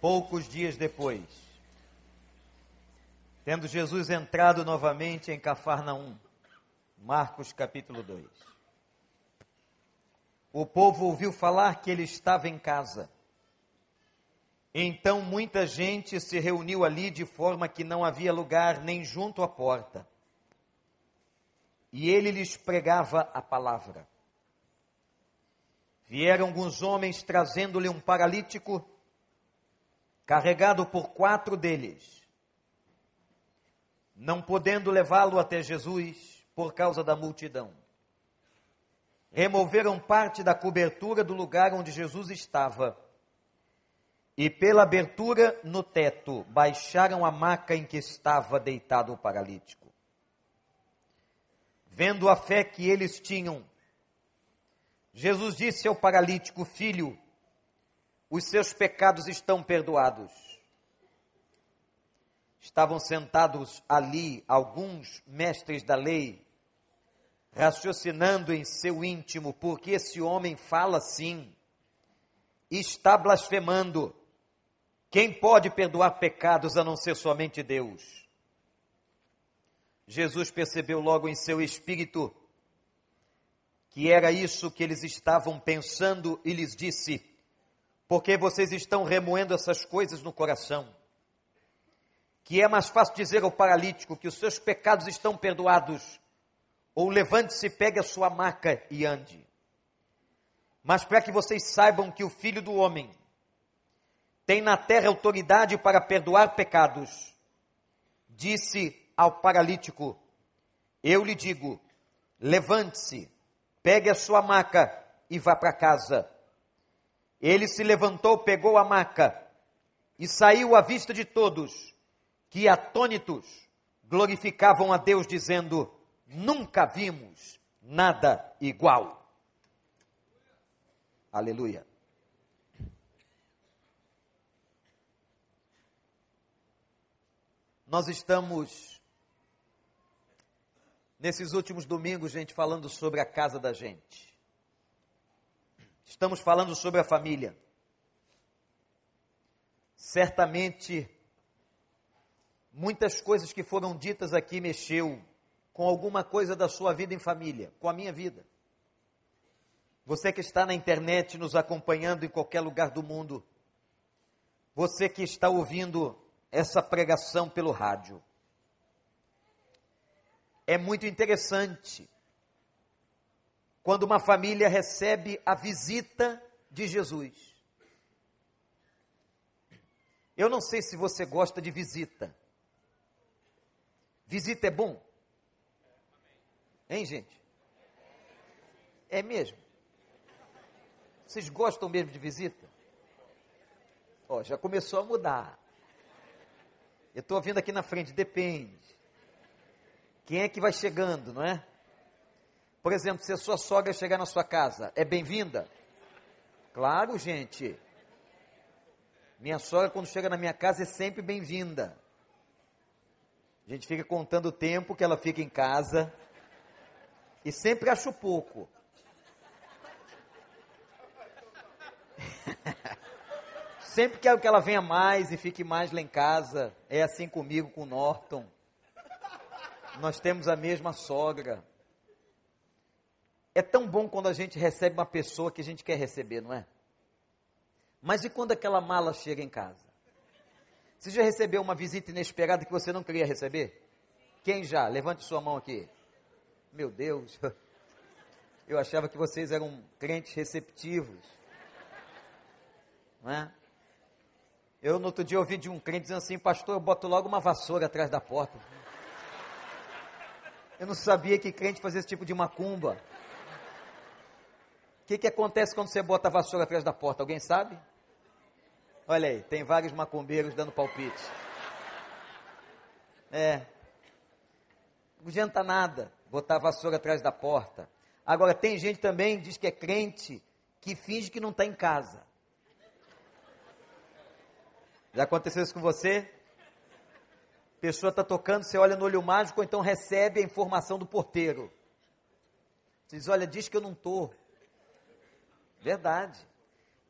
Poucos dias depois, tendo Jesus entrado novamente em Cafarnaum, Marcos capítulo 2. O povo ouviu falar que ele estava em casa. Então muita gente se reuniu ali de forma que não havia lugar nem junto à porta. E ele lhes pregava a palavra. Vieram alguns homens trazendo-lhe um paralítico, carregado por quatro deles. Não podendo levá-lo até Jesus por causa da multidão. Removeram parte da cobertura do lugar onde Jesus estava e, pela abertura no teto, baixaram a maca em que estava deitado o paralítico. Vendo a fé que eles tinham, Jesus disse ao paralítico: Filho, os seus pecados estão perdoados. Estavam sentados ali alguns mestres da lei, raciocinando em seu íntimo, porque esse homem fala assim, está blasfemando. Quem pode perdoar pecados a não ser somente Deus? Jesus percebeu logo em seu espírito que era isso que eles estavam pensando e lhes disse: Porque vocês estão remoendo essas coisas no coração? Que é mais fácil dizer ao paralítico que os seus pecados estão perdoados, ou levante-se, pegue a sua maca e ande. Mas para que vocês saibam que o Filho do Homem tem na terra autoridade para perdoar pecados, disse ao paralítico: Eu lhe digo, levante-se, pegue a sua maca e vá para casa. Ele se levantou, pegou a maca e saiu à vista de todos, que atônitos glorificavam a Deus, dizendo: Nunca vimos nada igual. Aleluia. Nós estamos nesses últimos domingos, gente, falando sobre a casa da gente. Estamos falando sobre a família. Certamente, muitas coisas que foram ditas aqui mexeu com alguma coisa da sua vida em família, com a minha vida. Você que está na internet nos acompanhando em qualquer lugar do mundo, você que está ouvindo essa pregação pelo rádio, é muito interessante quando uma família recebe a visita de Jesus. Eu não sei se você gosta de visita. Visita é bom? Hein, gente? É mesmo? Vocês gostam mesmo de visita? Ó, já começou a mudar. Eu estou vindo aqui na frente, depende. Quem é que vai chegando, não é? Por exemplo, se a sua sogra chegar na sua casa, é bem-vinda? Claro, gente. Minha sogra, quando chega na minha casa, é sempre bem-vinda. A gente fica contando o tempo que ela fica em casa. E sempre acho pouco. sempre quero que ela venha mais e fique mais lá em casa. É assim comigo, com o Norton. Nós temos a mesma sogra. É tão bom quando a gente recebe uma pessoa que a gente quer receber, não é? Mas e quando aquela mala chega em casa? Você já recebeu uma visita inesperada que você não queria receber? Quem já? Levante sua mão aqui. Meu Deus, eu achava que vocês eram crentes receptivos. Não é? Eu no outro dia ouvi de um crente dizendo assim, pastor, eu boto logo uma vassoura atrás da porta. Eu não sabia que crente fazia esse tipo de macumba. Que, que acontece quando você bota a vassoura atrás da porta? Alguém sabe? Olha aí, tem vários macumbeiros dando palpite. É. Não adianta nada botar a vassoura atrás da porta. Agora, tem gente também, diz que é crente, que finge que não está em casa. Já aconteceu isso com você? pessoa está tocando, você olha no olho mágico, ou então recebe a informação do porteiro. Você diz, olha, diz que eu não estou. Verdade.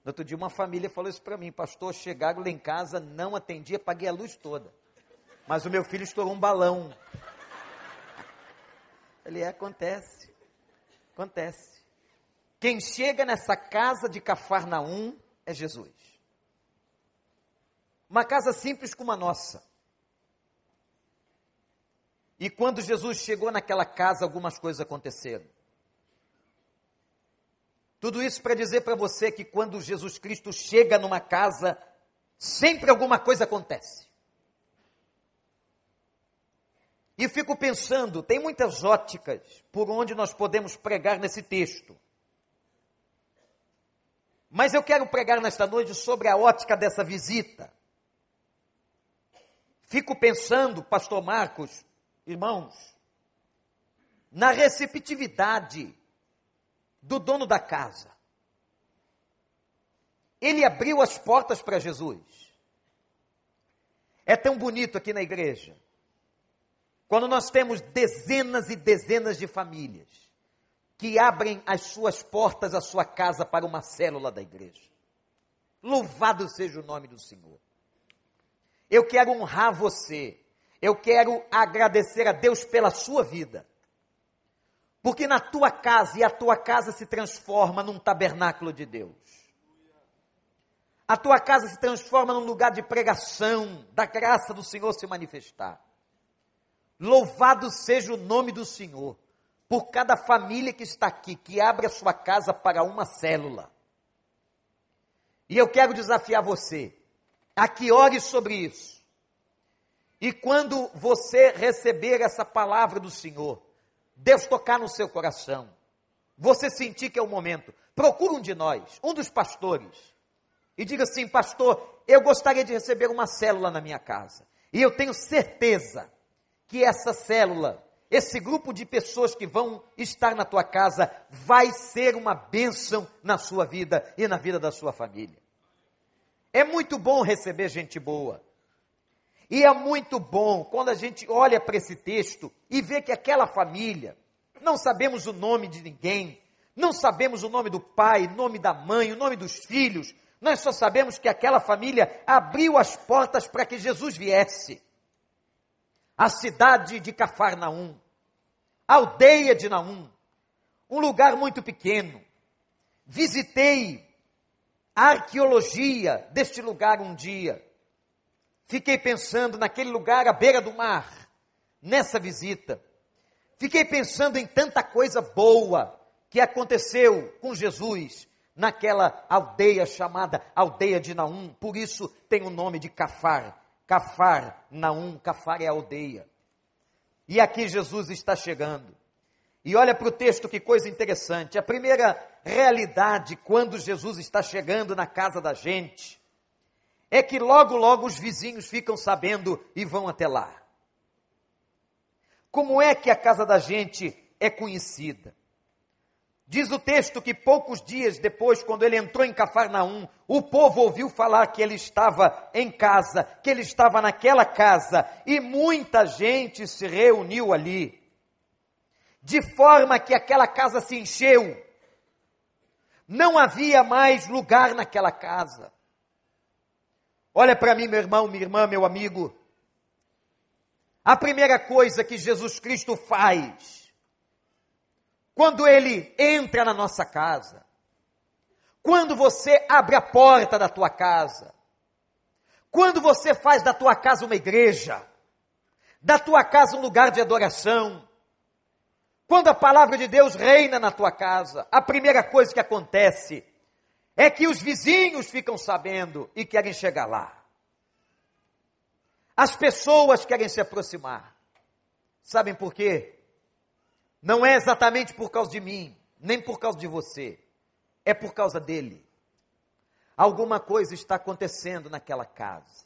No outro dia, uma família falou isso para mim: Pastor, chegaram lá em casa, não atendia, paguei a luz toda. Mas o meu filho estourou um balão. Ele é, acontece. Acontece. Quem chega nessa casa de Cafarnaum é Jesus. Uma casa simples como a nossa. E quando Jesus chegou naquela casa, algumas coisas aconteceram. Tudo isso para dizer para você que quando Jesus Cristo chega numa casa, sempre alguma coisa acontece. E fico pensando, tem muitas óticas por onde nós podemos pregar nesse texto. Mas eu quero pregar nesta noite sobre a ótica dessa visita. Fico pensando, pastor Marcos, irmãos, na receptividade do dono da casa. Ele abriu as portas para Jesus. É tão bonito aqui na igreja. Quando nós temos dezenas e dezenas de famílias que abrem as suas portas, a sua casa para uma célula da igreja. Louvado seja o nome do Senhor. Eu quero honrar você. Eu quero agradecer a Deus pela sua vida. Porque na tua casa, e a tua casa se transforma num tabernáculo de Deus. A tua casa se transforma num lugar de pregação, da graça do Senhor se manifestar. Louvado seja o nome do Senhor, por cada família que está aqui, que abre a sua casa para uma célula. E eu quero desafiar você a que ore sobre isso. E quando você receber essa palavra do Senhor, Deus tocar no seu coração, você sentir que é o momento, procura um de nós, um dos pastores, e diga assim: Pastor, eu gostaria de receber uma célula na minha casa. E eu tenho certeza que essa célula, esse grupo de pessoas que vão estar na tua casa, vai ser uma bênção na sua vida e na vida da sua família. É muito bom receber gente boa. E é muito bom quando a gente olha para esse texto e vê que aquela família, não sabemos o nome de ninguém, não sabemos o nome do pai, o nome da mãe, o nome dos filhos, nós só sabemos que aquela família abriu as portas para que Jesus viesse. A cidade de Cafarnaum, a aldeia de Naum, um lugar muito pequeno. Visitei a arqueologia deste lugar um dia Fiquei pensando naquele lugar à beira do mar, nessa visita. Fiquei pensando em tanta coisa boa que aconteceu com Jesus naquela aldeia chamada Aldeia de Naum. Por isso tem o nome de Cafar. Cafar, Naum, Cafar é aldeia. E aqui Jesus está chegando. E olha para o texto, que coisa interessante. A primeira realidade quando Jesus está chegando na casa da gente é que logo, logo os vizinhos ficam sabendo e vão até lá. Como é que a casa da gente é conhecida? Diz o texto que poucos dias depois, quando ele entrou em Cafarnaum, o povo ouviu falar que ele estava em casa, que ele estava naquela casa, e muita gente se reuniu ali, de forma que aquela casa se encheu. Não havia mais lugar naquela casa. Olha para mim, meu irmão, minha irmã, meu amigo. A primeira coisa que Jesus Cristo faz, quando ele entra na nossa casa, quando você abre a porta da tua casa, quando você faz da tua casa uma igreja, da tua casa um lugar de adoração, quando a palavra de Deus reina na tua casa, a primeira coisa que acontece é que os vizinhos ficam sabendo e querem chegar lá. As pessoas querem se aproximar. Sabem por quê? Não é exatamente por causa de mim, nem por causa de você. É por causa dele. Alguma coisa está acontecendo naquela casa.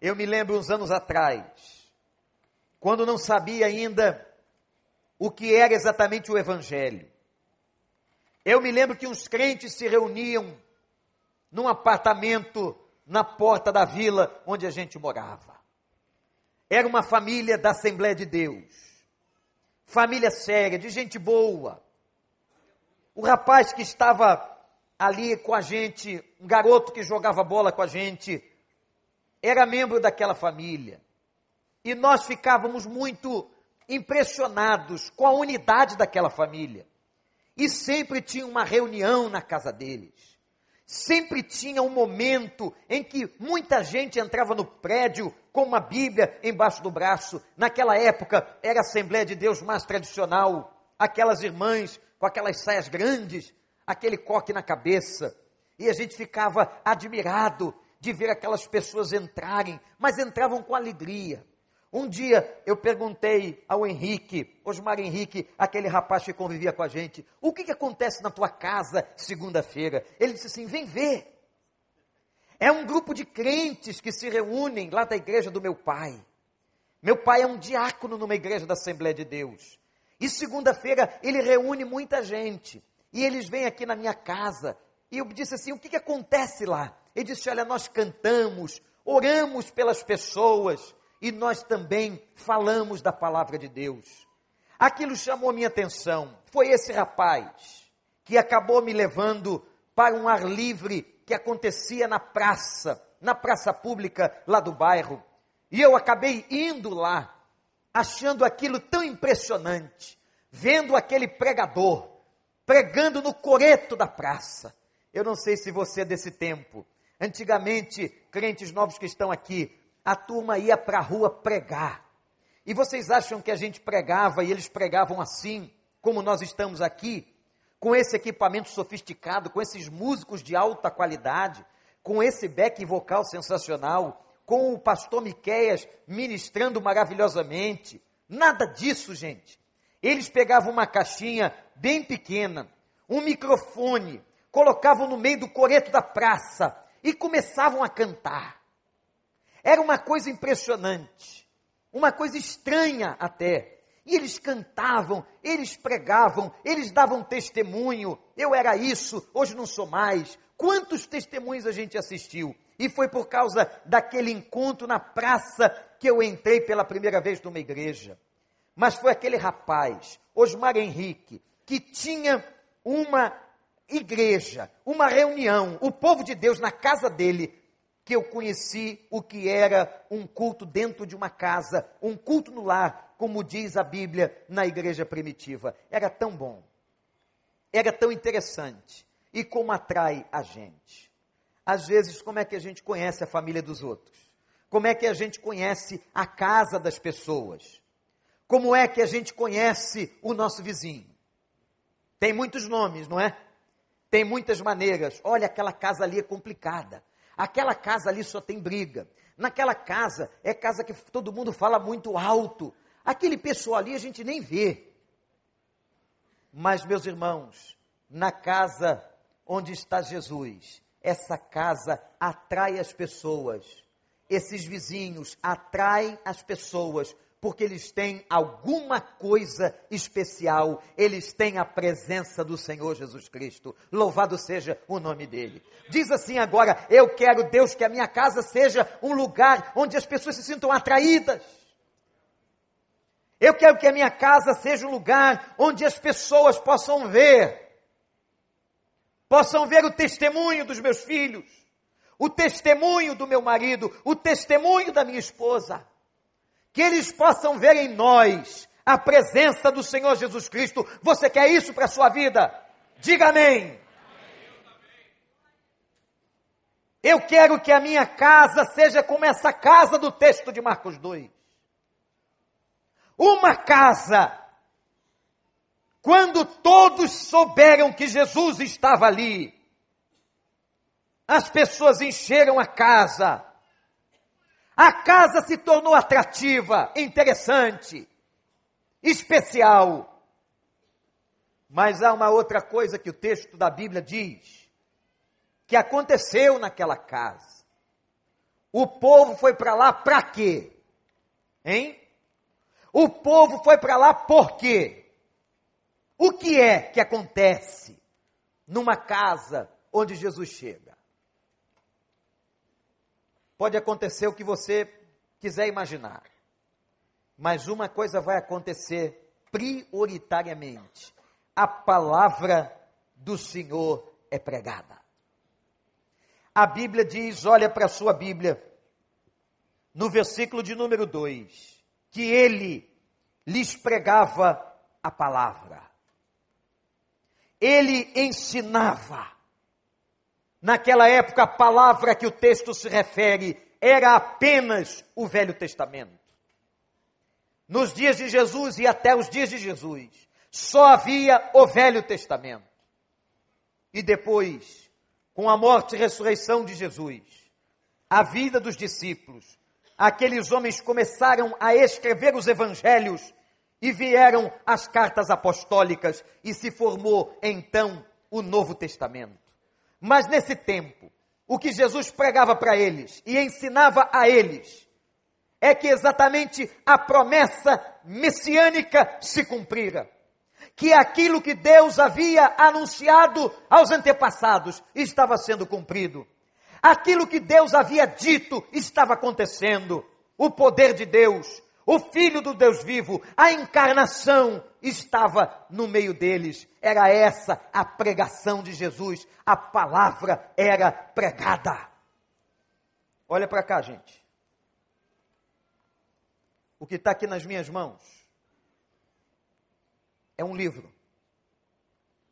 Eu me lembro uns anos atrás, quando não sabia ainda o que era exatamente o Evangelho. Eu me lembro que uns crentes se reuniam num apartamento na porta da vila onde a gente morava. Era uma família da Assembleia de Deus. Família séria, de gente boa. O rapaz que estava ali com a gente, um garoto que jogava bola com a gente, era membro daquela família. E nós ficávamos muito impressionados com a unidade daquela família. E sempre tinha uma reunião na casa deles. Sempre tinha um momento em que muita gente entrava no prédio com uma Bíblia embaixo do braço. Naquela época era a Assembleia de Deus mais tradicional. Aquelas irmãs com aquelas saias grandes, aquele coque na cabeça. E a gente ficava admirado de ver aquelas pessoas entrarem, mas entravam com alegria. Um dia eu perguntei ao Henrique, Osmar Henrique, aquele rapaz que convivia com a gente, o que, que acontece na tua casa segunda-feira? Ele disse assim: vem ver. É um grupo de crentes que se reúnem lá da igreja do meu pai. Meu pai é um diácono numa igreja da Assembleia de Deus. E segunda-feira ele reúne muita gente. E eles vêm aqui na minha casa. E eu disse assim: o que, que acontece lá? Ele disse: olha, nós cantamos, oramos pelas pessoas e nós também falamos da palavra de Deus. Aquilo chamou minha atenção. Foi esse rapaz que acabou me levando para um ar livre que acontecia na praça, na praça pública lá do bairro. E eu acabei indo lá, achando aquilo tão impressionante, vendo aquele pregador pregando no coreto da praça. Eu não sei se você é desse tempo. Antigamente, crentes novos que estão aqui, a turma ia para a rua pregar. E vocês acham que a gente pregava e eles pregavam assim, como nós estamos aqui, com esse equipamento sofisticado, com esses músicos de alta qualidade, com esse back vocal sensacional, com o pastor Miqueias ministrando maravilhosamente. Nada disso, gente. Eles pegavam uma caixinha bem pequena, um microfone, colocavam no meio do coreto da praça e começavam a cantar. Era uma coisa impressionante, uma coisa estranha até. E eles cantavam, eles pregavam, eles davam testemunho. Eu era isso, hoje não sou mais. Quantos testemunhos a gente assistiu? E foi por causa daquele encontro na praça que eu entrei pela primeira vez numa igreja. Mas foi aquele rapaz, Osmar Henrique, que tinha uma igreja, uma reunião, o povo de Deus na casa dele, que eu conheci o que era um culto dentro de uma casa, um culto no lar, como diz a Bíblia na igreja primitiva. Era tão bom, era tão interessante e como atrai a gente. Às vezes, como é que a gente conhece a família dos outros? Como é que a gente conhece a casa das pessoas? Como é que a gente conhece o nosso vizinho? Tem muitos nomes, não é? Tem muitas maneiras. Olha, aquela casa ali é complicada. Aquela casa ali só tem briga. Naquela casa é casa que todo mundo fala muito alto. Aquele pessoal ali a gente nem vê. Mas, meus irmãos, na casa onde está Jesus, essa casa atrai as pessoas. Esses vizinhos atraem as pessoas porque eles têm alguma coisa especial, eles têm a presença do Senhor Jesus Cristo. Louvado seja o nome dele. Diz assim agora: Eu quero, Deus, que a minha casa seja um lugar onde as pessoas se sintam atraídas. Eu quero que a minha casa seja um lugar onde as pessoas possam ver, possam ver o testemunho dos meus filhos, o testemunho do meu marido, o testemunho da minha esposa que eles possam ver em nós a presença do Senhor Jesus Cristo. Você quer isso para a sua vida? Diga amém. Eu quero que a minha casa seja como essa casa do texto de Marcos 2. Uma casa, quando todos souberam que Jesus estava ali, as pessoas encheram a casa, a casa se tornou atrativa, interessante, especial. Mas há uma outra coisa que o texto da Bíblia diz, que aconteceu naquela casa. O povo foi para lá para quê? Hein? O povo foi para lá por quê? O que é que acontece numa casa onde Jesus chega? Pode acontecer o que você quiser imaginar. Mas uma coisa vai acontecer prioritariamente: a palavra do Senhor é pregada. A Bíblia diz, olha para a sua Bíblia, no versículo de número 2, que ele lhes pregava a palavra. Ele ensinava. Naquela época, a palavra que o texto se refere era apenas o Velho Testamento. Nos dias de Jesus e até os dias de Jesus, só havia o Velho Testamento. E depois, com a morte e ressurreição de Jesus, a vida dos discípulos, aqueles homens começaram a escrever os evangelhos e vieram as cartas apostólicas e se formou então o Novo Testamento. Mas nesse tempo, o que Jesus pregava para eles e ensinava a eles é que exatamente a promessa messiânica se cumprira. Que aquilo que Deus havia anunciado aos antepassados estava sendo cumprido. Aquilo que Deus havia dito estava acontecendo. O poder de Deus, o Filho do Deus vivo, a encarnação estava no meio deles. Era essa a pregação de Jesus. A palavra era pregada. Olha para cá, gente. O que está aqui nas minhas mãos é um livro.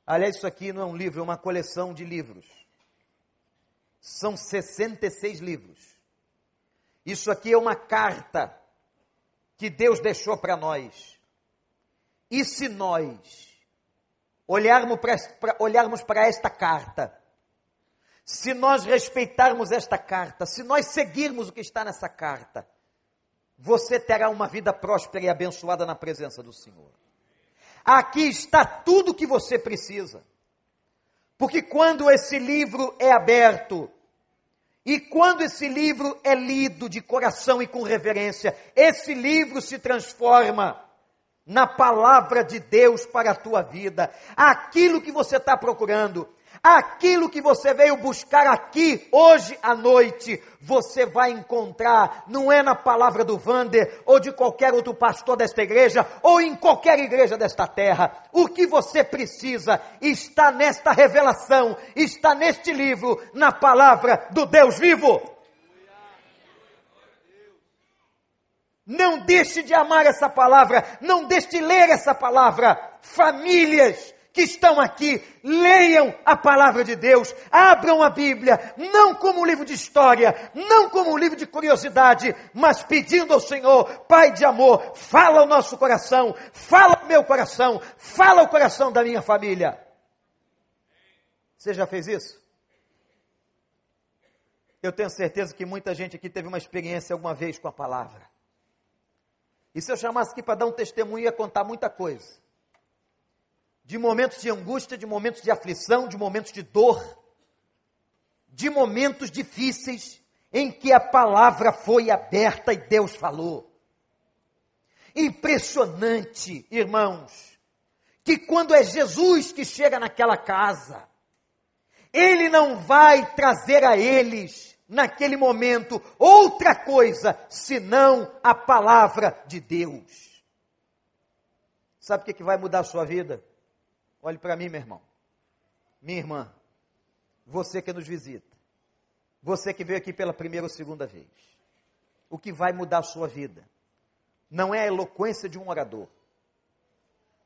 Aliás, isso aqui não é um livro, é uma coleção de livros. São 66 livros. Isso aqui é uma carta que Deus deixou para nós. E se nós olharmos para, olharmos esta carta, se nós respeitarmos esta carta, se nós seguirmos o que está nessa carta, você terá uma vida próspera e abençoada na presença do Senhor. Aqui está tudo o que você precisa. Porque quando esse livro é aberto, e quando esse livro é lido de coração e com reverência, esse livro se transforma na palavra de Deus para a tua vida. Aquilo que você está procurando, aquilo que você veio buscar aqui hoje à noite, você vai encontrar, não é na palavra do Vander ou de qualquer outro pastor desta igreja ou em qualquer igreja desta terra. O que você precisa está nesta revelação, está neste livro, na palavra do Deus vivo. Não deixe de amar essa palavra, não deixe de ler essa palavra. Famílias que estão aqui, leiam a palavra de Deus, abram a Bíblia, não como um livro de história, não como um livro de curiosidade, mas pedindo ao Senhor, Pai de amor, fala o nosso coração, fala o meu coração, fala o coração da minha família. Você já fez isso? Eu tenho certeza que muita gente aqui teve uma experiência alguma vez com a palavra. E se eu chamasse aqui para dar um testemunho, ia contar muita coisa de momentos de angústia, de momentos de aflição, de momentos de dor, de momentos difíceis em que a palavra foi aberta e Deus falou. Impressionante, irmãos, que quando é Jesus que chega naquela casa, ele não vai trazer a eles, naquele momento, outra coisa senão a palavra de Deus. Sabe o que, que vai mudar a sua vida? Olhe para mim, meu irmão. Minha irmã. Você que nos visita. Você que veio aqui pela primeira ou segunda vez. O que vai mudar a sua vida não é a eloquência de um orador.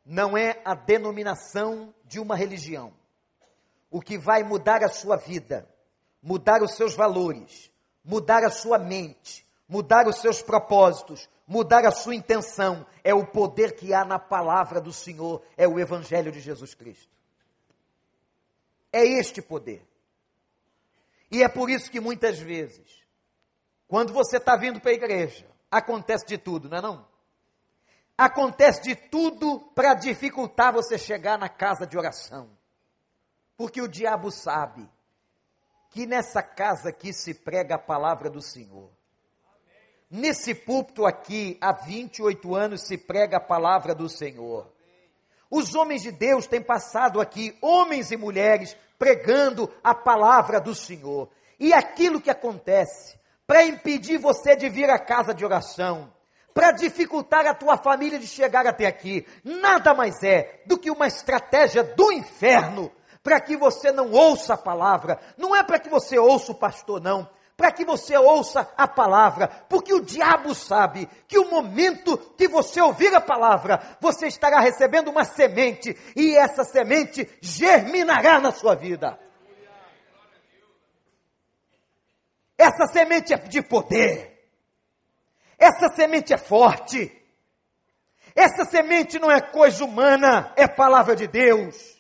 Não é a denominação de uma religião. O que vai mudar a sua vida, mudar os seus valores, mudar a sua mente, mudar os seus propósitos, mudar a sua intenção, é o poder que há na palavra do Senhor, é o Evangelho de Jesus Cristo. É este poder. E é por isso que muitas vezes, quando você está vindo para a igreja, acontece de tudo, não é não? Acontece de tudo para dificultar você chegar na casa de oração. Porque o diabo sabe que nessa casa aqui se prega a palavra do Senhor. Nesse púlpito aqui, há 28 anos, se prega a palavra do Senhor. Os homens de Deus têm passado aqui, homens e mulheres, pregando a palavra do Senhor. E aquilo que acontece, para impedir você de vir à casa de oração, para dificultar a tua família de chegar até aqui, nada mais é do que uma estratégia do inferno para que você não ouça a palavra, não é para que você ouça o pastor, não, para que você ouça a palavra, porque o diabo sabe que o momento que você ouvir a palavra, você estará recebendo uma semente, e essa semente germinará na sua vida. Essa semente é de poder, essa semente é forte, essa semente não é coisa humana, é palavra de Deus.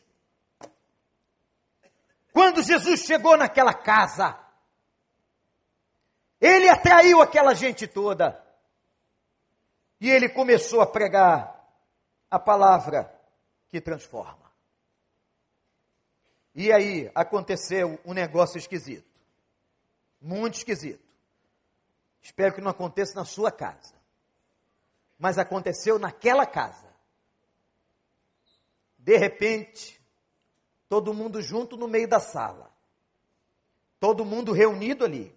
Quando Jesus chegou naquela casa, ele atraiu aquela gente toda. E ele começou a pregar a palavra que transforma. E aí aconteceu um negócio esquisito. Muito esquisito. Espero que não aconteça na sua casa. Mas aconteceu naquela casa. De repente, todo mundo junto no meio da sala, todo mundo reunido ali.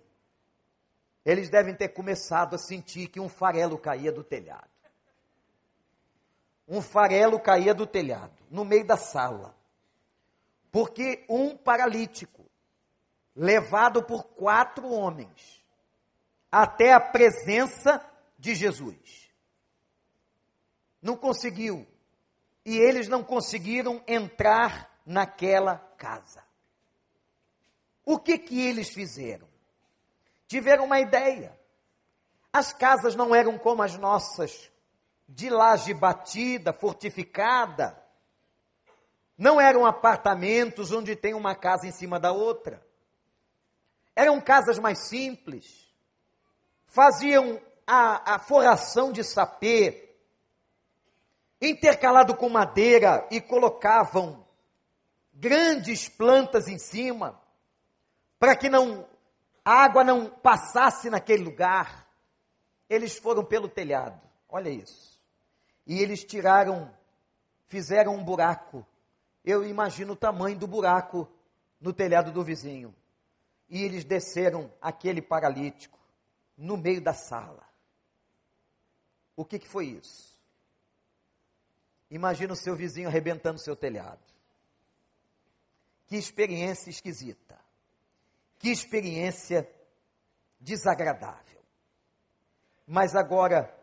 Eles devem ter começado a sentir que um farelo caía do telhado. Um farelo caía do telhado, no meio da sala. Porque um paralítico, levado por quatro homens, até a presença de Jesus, não conseguiu. E eles não conseguiram entrar naquela casa. O que que eles fizeram? Tiveram uma ideia. As casas não eram como as nossas, de laje batida, fortificada. Não eram apartamentos onde tem uma casa em cima da outra. Eram casas mais simples. Faziam a, a forração de sapê, intercalado com madeira, e colocavam grandes plantas em cima, para que não a água não passasse naquele lugar. Eles foram pelo telhado. Olha isso. E eles tiraram, fizeram um buraco. Eu imagino o tamanho do buraco no telhado do vizinho. E eles desceram aquele paralítico no meio da sala. O que, que foi isso? Imagina o seu vizinho arrebentando seu telhado. Que experiência esquisita. Que experiência desagradável. Mas agora,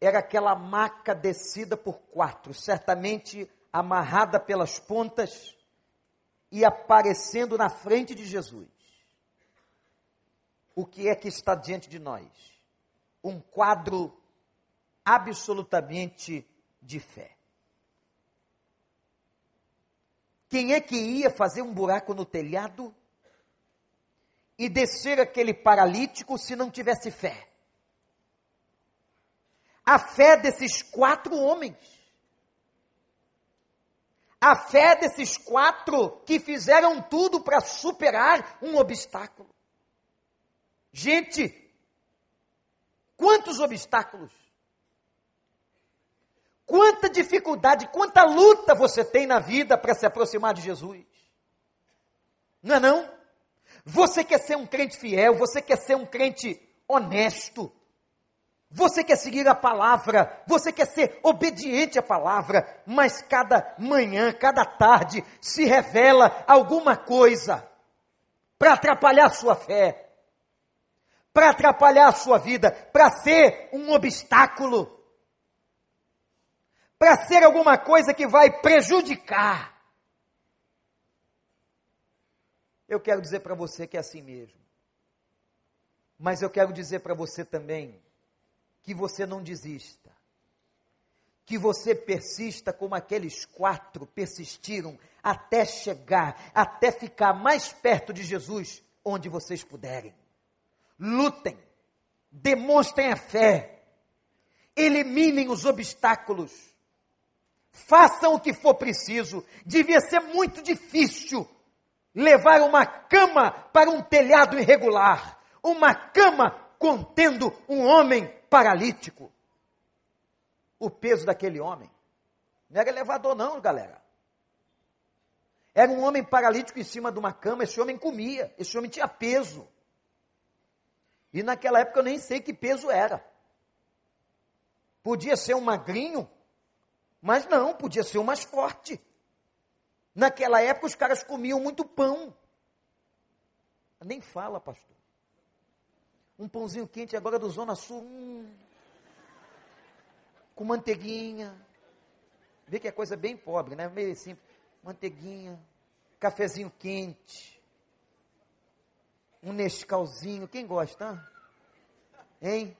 era aquela maca descida por quatro, certamente amarrada pelas pontas e aparecendo na frente de Jesus. O que é que está diante de nós? Um quadro absolutamente de fé. Quem é que ia fazer um buraco no telhado e descer aquele paralítico se não tivesse fé? A fé desses quatro homens. A fé desses quatro que fizeram tudo para superar um obstáculo. Gente, quantos obstáculos? Quanta dificuldade, quanta luta você tem na vida para se aproximar de Jesus. Não é não? Você quer ser um crente fiel, você quer ser um crente honesto. Você quer seguir a palavra, você quer ser obediente à palavra, mas cada manhã, cada tarde se revela alguma coisa para atrapalhar a sua fé, para atrapalhar a sua vida, para ser um obstáculo para ser alguma coisa que vai prejudicar. Eu quero dizer para você que é assim mesmo. Mas eu quero dizer para você também que você não desista. Que você persista como aqueles quatro persistiram até chegar, até ficar mais perto de Jesus, onde vocês puderem. Lutem, demonstrem a fé, eliminem os obstáculos façam o que for preciso. Devia ser muito difícil levar uma cama para um telhado irregular, uma cama contendo um homem paralítico. O peso daquele homem não era elevador, não, galera. Era um homem paralítico em cima de uma cama, esse homem comia, esse homem tinha peso. E naquela época eu nem sei que peso era. Podia ser um magrinho, mas não, podia ser o mais forte. Naquela época os caras comiam muito pão. Nem fala, pastor. Um pãozinho quente agora do Zona Sul. Hum, com manteiguinha. Vê que é coisa bem pobre, né? Meio simples. Manteiguinha, cafezinho quente, um Nescauzinho. Quem gosta? Hein?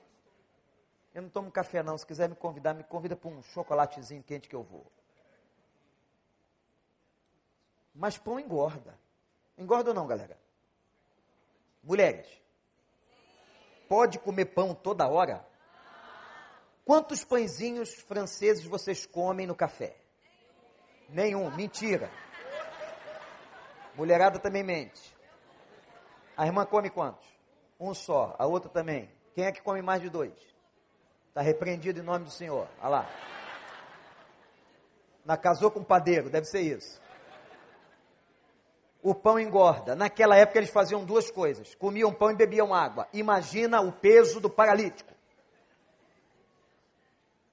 Eu não tomo café não. Se quiser me convidar, me convida para um chocolatezinho quente que eu vou. Mas pão engorda. Engorda ou não, galera? Mulheres, pode comer pão toda hora? Quantos pãezinhos franceses vocês comem no café? Nenhum, mentira. Mulherada também mente. A irmã come quantos? Um só, a outra também. Quem é que come mais de dois? Está repreendido em nome do Senhor. Olha lá. Na casou com o padeiro, deve ser isso o pão engorda. Naquela época eles faziam duas coisas: comiam pão e bebiam água. Imagina o peso do paralítico.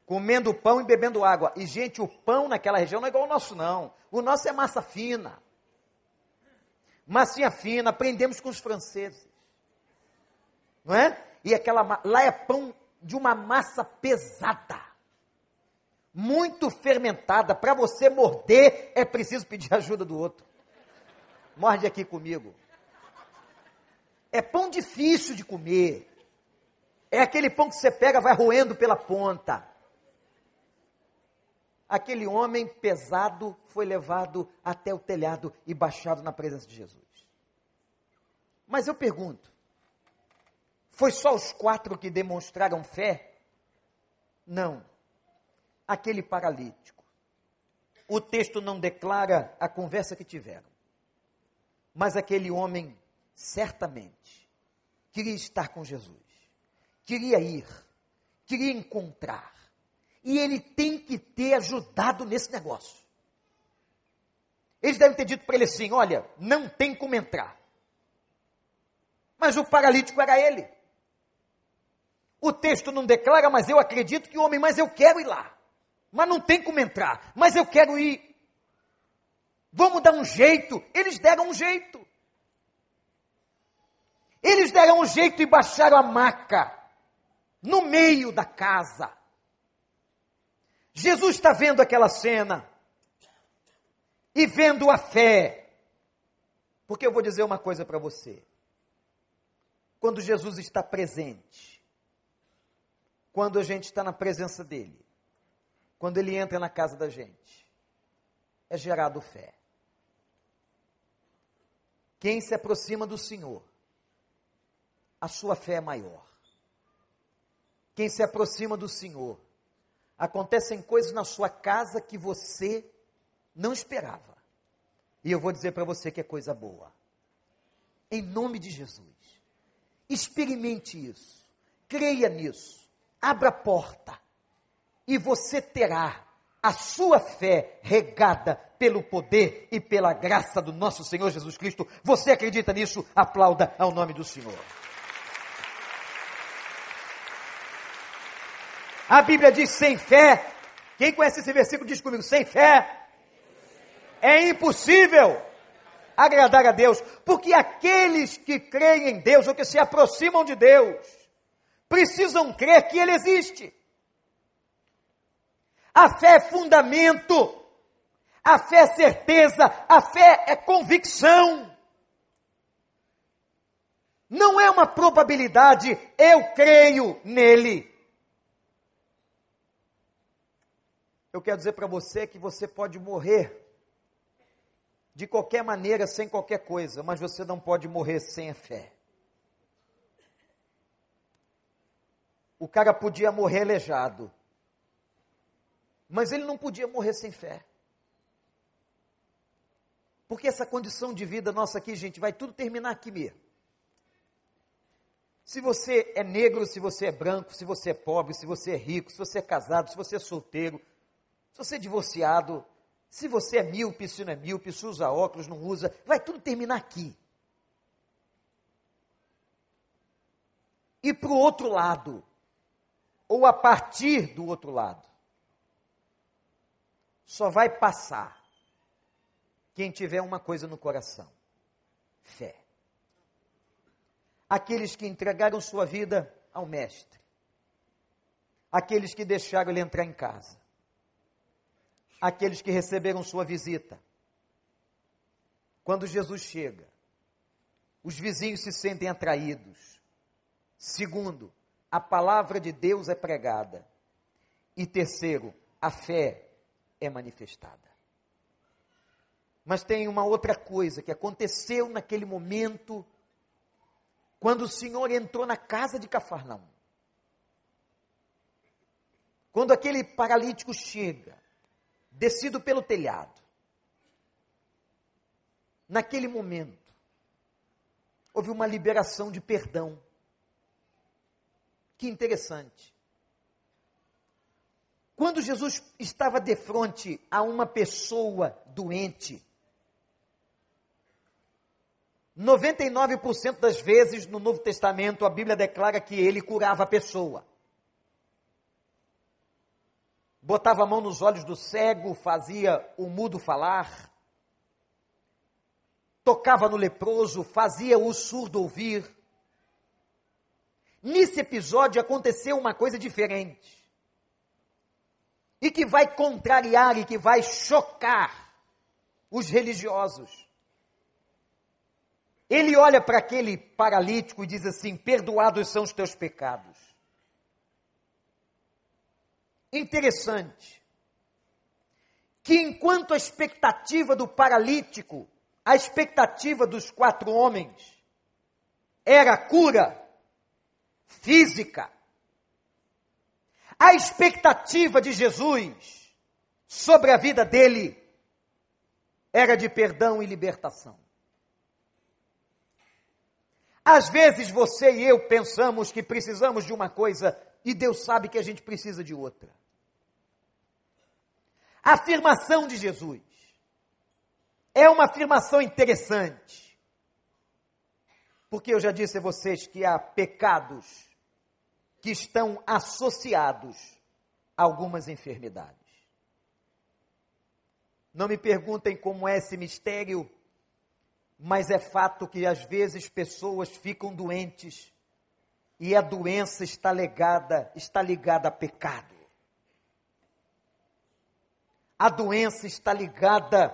Comendo pão e bebendo água. E, gente, o pão naquela região não é igual ao nosso, não. O nosso é massa fina. Massinha fina, aprendemos com os franceses. Não é? E aquela lá é pão de uma massa pesada. Muito fermentada. Para você morder, é preciso pedir ajuda do outro. Morde aqui comigo. É pão difícil de comer. É aquele pão que você pega, vai roendo pela ponta. Aquele homem pesado foi levado até o telhado e baixado na presença de Jesus. Mas eu pergunto: foi só os quatro que demonstraram fé? Não. Aquele paralítico. O texto não declara a conversa que tiveram. Mas aquele homem certamente queria estar com Jesus, queria ir, queria encontrar. E ele tem que ter ajudado nesse negócio. Eles devem ter dito para ele assim: olha, não tem como entrar. Mas o paralítico era ele. O texto não declara, mas eu acredito que o homem, mas eu quero ir lá. Mas não tem como entrar, mas eu quero ir. Vamos dar um jeito. Eles deram um jeito. Eles deram um jeito e baixaram a maca no meio da casa. Jesus está vendo aquela cena e vendo a fé. Porque eu vou dizer uma coisa para você. Quando Jesus está presente, quando a gente está na presença dele, quando ele entra na casa da gente, é gerado fé. Quem se aproxima do Senhor, a sua fé é maior. Quem se aproxima do Senhor, acontecem coisas na sua casa que você não esperava. E eu vou dizer para você que é coisa boa. Em nome de Jesus. Experimente isso. Creia nisso. Abra a porta. E você terá a sua fé regada pelo poder e pela graça do nosso Senhor Jesus Cristo. Você acredita nisso? Aplauda ao nome do Senhor. A Bíblia diz sem fé. Quem conhece esse versículo diz comigo: sem fé é impossível agradar a Deus, porque aqueles que creem em Deus ou que se aproximam de Deus precisam crer que Ele existe. A fé é fundamento, a fé é certeza, a fé é convicção. Não é uma probabilidade, eu creio nele. Eu quero dizer para você que você pode morrer de qualquer maneira, sem qualquer coisa, mas você não pode morrer sem a fé. O cara podia morrer aleijado, mas ele não podia morrer sem fé. Porque essa condição de vida nossa aqui, gente, vai tudo terminar aqui mesmo. Se você é negro, se você é branco, se você é pobre, se você é rico, se você é casado, se você é solteiro, se você é divorciado, se você é míope, se não é míope, se usa óculos, não usa, vai tudo terminar aqui. E para o outro lado, ou a partir do outro lado, só vai passar quem tiver uma coisa no coração: fé. Aqueles que entregaram sua vida ao Mestre, aqueles que deixaram ele entrar em casa, aqueles que receberam sua visita. Quando Jesus chega, os vizinhos se sentem atraídos. Segundo, a palavra de Deus é pregada. E terceiro, a fé é manifestada. Mas tem uma outra coisa que aconteceu naquele momento, quando o Senhor entrou na casa de Cafarnaum. Quando aquele paralítico chega, descido pelo telhado, naquele momento, houve uma liberação de perdão. Que interessante. Quando Jesus estava de frente a uma pessoa doente, 99% das vezes no Novo Testamento a Bíblia declara que ele curava a pessoa. Botava a mão nos olhos do cego, fazia o mudo falar, tocava no leproso, fazia o surdo ouvir. Nesse episódio aconteceu uma coisa diferente. E que vai contrariar e que vai chocar os religiosos. Ele olha para aquele paralítico e diz assim: Perdoados são os teus pecados. Interessante que enquanto a expectativa do paralítico a expectativa dos quatro homens era cura física. A expectativa de Jesus sobre a vida dele era de perdão e libertação. Às vezes você e eu pensamos que precisamos de uma coisa e Deus sabe que a gente precisa de outra. A afirmação de Jesus é uma afirmação interessante. Porque eu já disse a vocês que há pecados que estão associados a algumas enfermidades. Não me perguntem como é esse mistério, mas é fato que às vezes pessoas ficam doentes e a doença está ligada, está ligada a pecado. A doença está ligada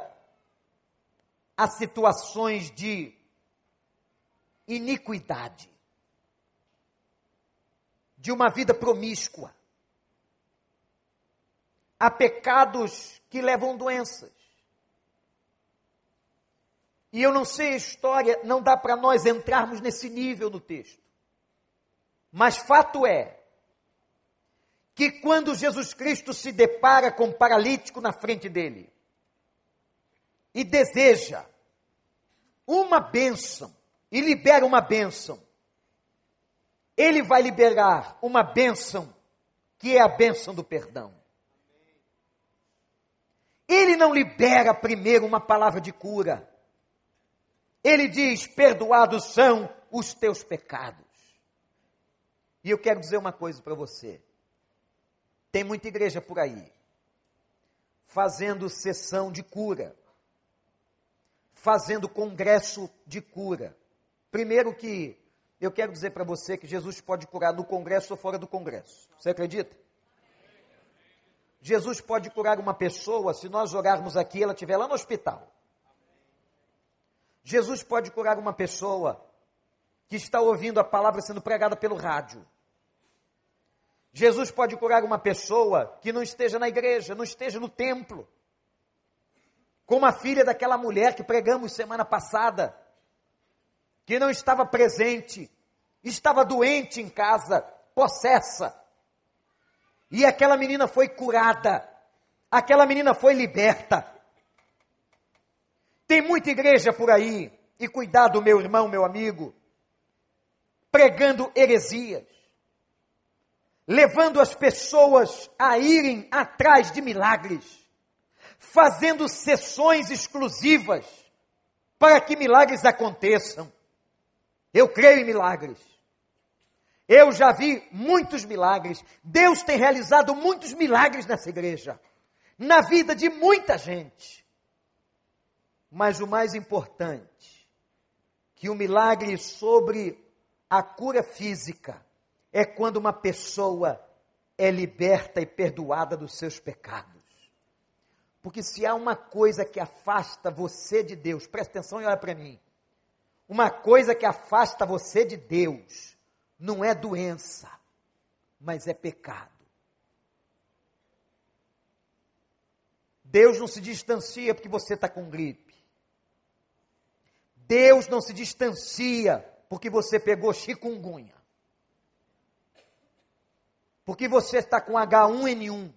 a situações de iniquidade, de uma vida promíscua, a pecados que levam doenças. E eu não sei a história, não dá para nós entrarmos nesse nível no texto. Mas fato é que quando Jesus Cristo se depara com um paralítico na frente dele, e deseja uma bênção e libera uma bênção, ele vai liberar uma bênção que é a bênção do perdão. Ele não libera primeiro uma palavra de cura. Ele diz: Perdoados são os teus pecados. E eu quero dizer uma coisa para você. Tem muita igreja por aí fazendo sessão de cura fazendo congresso de cura. Primeiro que eu quero dizer para você que Jesus pode curar no congresso ou fora do congresso. Você acredita? Jesus pode curar uma pessoa se nós orarmos aqui ela estiver lá no hospital. Jesus pode curar uma pessoa que está ouvindo a palavra sendo pregada pelo rádio. Jesus pode curar uma pessoa que não esteja na igreja, não esteja no templo como a filha daquela mulher que pregamos semana passada, que não estava presente, estava doente em casa, possessa. E aquela menina foi curada, aquela menina foi liberta. Tem muita igreja por aí, e cuidado, meu irmão, meu amigo, pregando heresias, levando as pessoas a irem atrás de milagres fazendo sessões exclusivas para que milagres aconteçam. Eu creio em milagres. Eu já vi muitos milagres. Deus tem realizado muitos milagres nessa igreja, na vida de muita gente. Mas o mais importante, que o milagre sobre a cura física é quando uma pessoa é liberta e perdoada dos seus pecados. Porque se há uma coisa que afasta você de Deus, presta atenção e olha para mim. Uma coisa que afasta você de Deus não é doença, mas é pecado. Deus não se distancia porque você está com gripe. Deus não se distancia porque você pegou chikungunya. Porque você está com H1N1.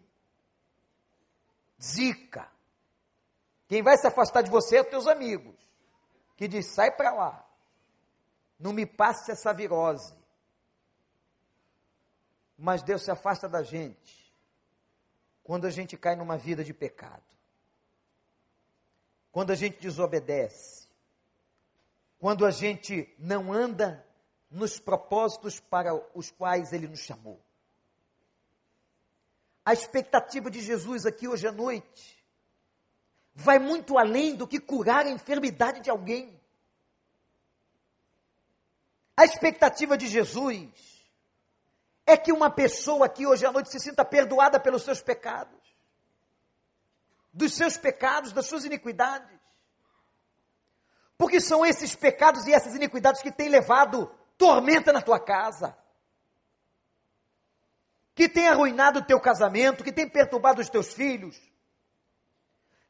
Zika. Quem vai se afastar de você é os teus amigos. Que diz, sai para lá. Não me passe essa virose. Mas Deus se afasta da gente quando a gente cai numa vida de pecado. Quando a gente desobedece. Quando a gente não anda nos propósitos para os quais Ele nos chamou. A expectativa de Jesus aqui hoje à noite vai muito além do que curar a enfermidade de alguém. A expectativa de Jesus é que uma pessoa aqui hoje à noite se sinta perdoada pelos seus pecados, dos seus pecados, das suas iniquidades. Porque são esses pecados e essas iniquidades que têm levado tormenta na tua casa, que têm arruinado o teu casamento, que têm perturbado os teus filhos,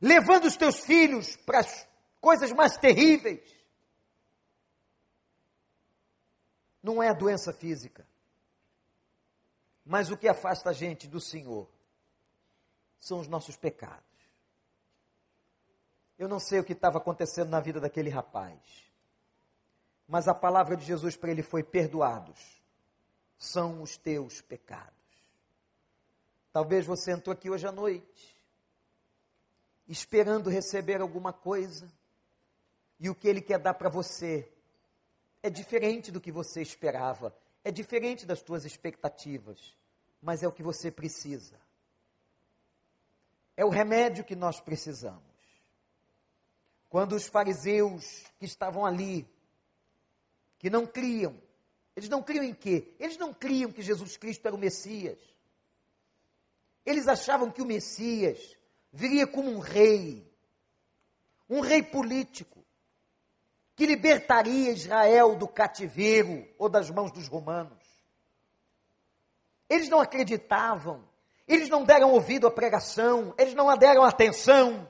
levando os teus filhos para as coisas mais terríveis. Não é a doença física mas o que afasta a gente do Senhor são os nossos pecados. Eu não sei o que estava acontecendo na vida daquele rapaz, mas a palavra de Jesus para ele foi: perdoados são os teus pecados. Talvez você entrou aqui hoje à noite, esperando receber alguma coisa, e o que ele quer dar para você é diferente do que você esperava, é diferente das tuas expectativas mas é o que você precisa. É o remédio que nós precisamos. Quando os fariseus que estavam ali, que não criam, eles não criam em quê? Eles não criam que Jesus Cristo era o Messias. Eles achavam que o Messias viria como um rei, um rei político, que libertaria Israel do cativeiro ou das mãos dos romanos. Eles não acreditavam, eles não deram ouvido à pregação, eles não deram atenção,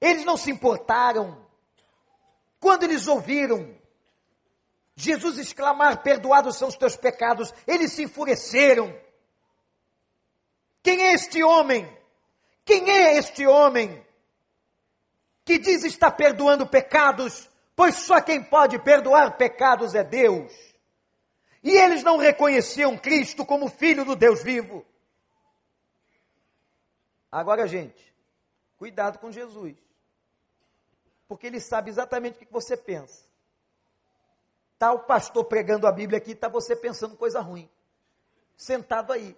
eles não se importaram. Quando eles ouviram Jesus exclamar: Perdoados são os teus pecados, eles se enfureceram. Quem é este homem? Quem é este homem que diz estar perdoando pecados? Pois só quem pode perdoar pecados é Deus. E eles não reconheciam Cristo como Filho do Deus vivo. Agora, gente, cuidado com Jesus. Porque ele sabe exatamente o que você pensa. Está o pastor pregando a Bíblia aqui, está você pensando coisa ruim. Sentado aí.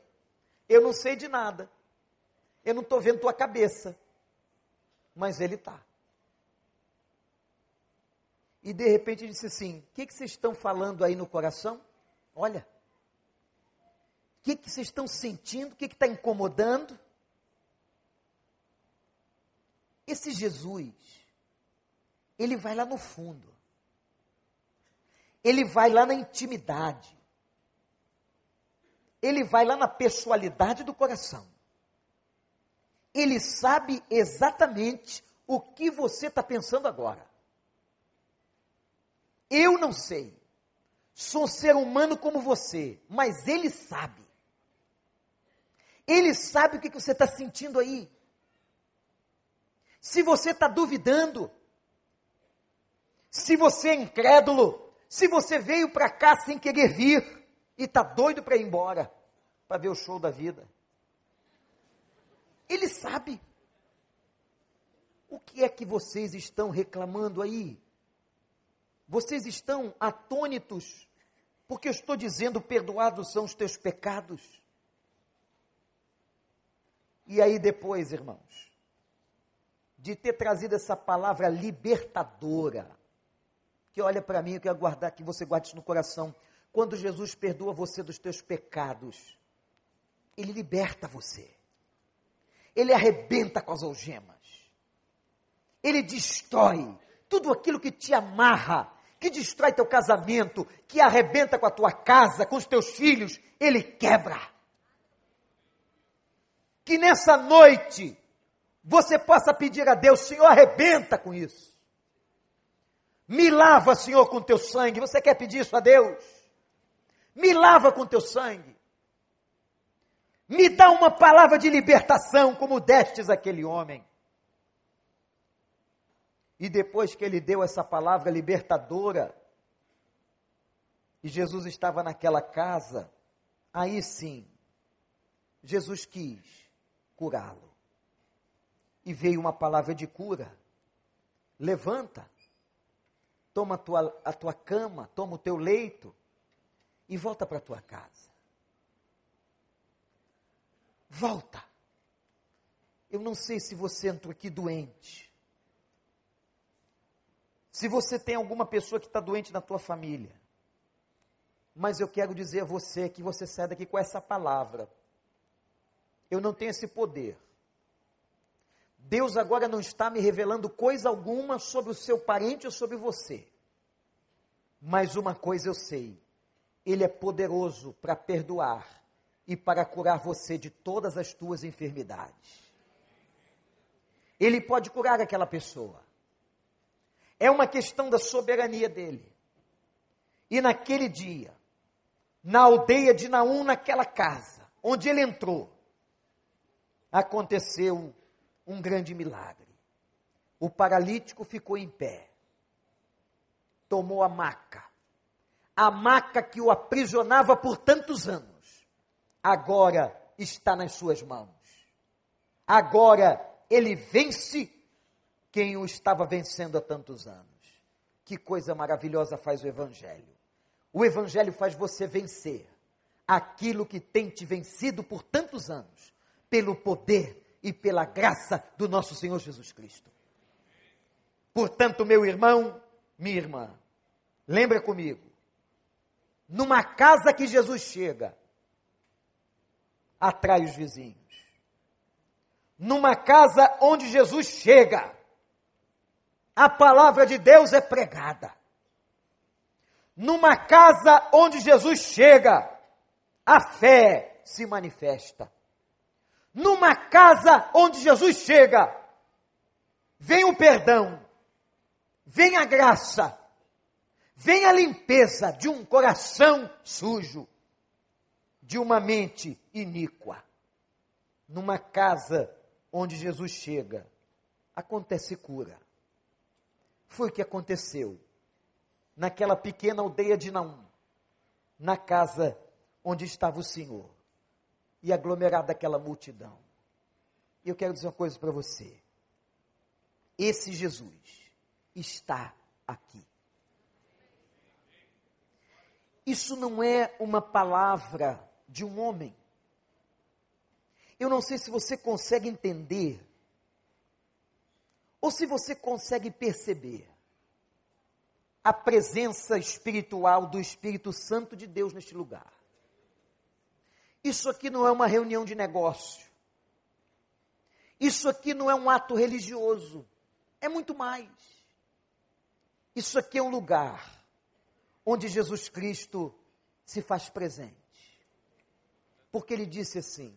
Eu não sei de nada. Eu não estou vendo tua cabeça. Mas ele está. E de repente disse assim: O que, que vocês estão falando aí no coração? Olha, o que, que vocês estão sentindo? O que está incomodando? Esse Jesus, ele vai lá no fundo. Ele vai lá na intimidade. Ele vai lá na pessoalidade do coração. Ele sabe exatamente o que você está pensando agora. Eu não sei. Sou um ser humano como você, mas ele sabe. Ele sabe o que, você está sentindo aí. Se você está duvidando, se você é incrédulo, se você veio para cá sem querer vir e está doido para ir embora, para ver o show da vida. Ele sabe. O que é que vocês estão reclamando aí? Vocês estão atônitos porque eu estou dizendo: perdoados são os teus pecados. E aí depois, irmãos, de ter trazido essa palavra libertadora. Que olha para mim, eu quero guardar que você guarde isso no coração. Quando Jesus perdoa você dos teus pecados, ele liberta você. Ele arrebenta com as algemas. Ele destrói tudo aquilo que te amarra, que destrói teu casamento, que arrebenta com a tua casa, com os teus filhos, ele quebra. Que nessa noite você possa pedir a Deus, Senhor, arrebenta com isso. Me lava, Senhor, com teu sangue. Você quer pedir isso a Deus? Me lava com teu sangue. Me dá uma palavra de libertação, como destes aquele homem. E depois que ele deu essa palavra libertadora, e Jesus estava naquela casa, aí sim, Jesus quis curá-lo. E veio uma palavra de cura. Levanta, toma a tua, a tua cama, toma o teu leito e volta para tua casa. Volta. Eu não sei se você entrou aqui doente. Se você tem alguma pessoa que está doente na tua família, mas eu quero dizer a você que você sai daqui com essa palavra. Eu não tenho esse poder. Deus agora não está me revelando coisa alguma sobre o seu parente ou sobre você. Mas uma coisa eu sei: Ele é poderoso para perdoar e para curar você de todas as tuas enfermidades. Ele pode curar aquela pessoa. É uma questão da soberania dele. E naquele dia, na aldeia de Naum, naquela casa, onde ele entrou, aconteceu um grande milagre. O paralítico ficou em pé, tomou a maca, a maca que o aprisionava por tantos anos, agora está nas suas mãos. Agora ele vence quem o estava vencendo há tantos anos. Que coisa maravilhosa faz o Evangelho. O Evangelho faz você vencer aquilo que tem te vencido por tantos anos, pelo poder e pela graça do nosso Senhor Jesus Cristo. Portanto, meu irmão, minha irmã, lembra comigo, numa casa que Jesus chega, atrai os vizinhos. Numa casa onde Jesus chega, a palavra de Deus é pregada. Numa casa onde Jesus chega, a fé se manifesta. Numa casa onde Jesus chega, vem o perdão, vem a graça, vem a limpeza de um coração sujo, de uma mente iníqua. Numa casa onde Jesus chega, acontece cura foi o que aconteceu naquela pequena aldeia de Naum, na casa onde estava o Senhor e aglomerada aquela multidão. E eu quero dizer uma coisa para você. Esse Jesus está aqui. Isso não é uma palavra de um homem. Eu não sei se você consegue entender ou se você consegue perceber a presença espiritual do Espírito Santo de Deus neste lugar. Isso aqui não é uma reunião de negócio. Isso aqui não é um ato religioso. É muito mais. Isso aqui é um lugar onde Jesus Cristo se faz presente. Porque ele disse assim: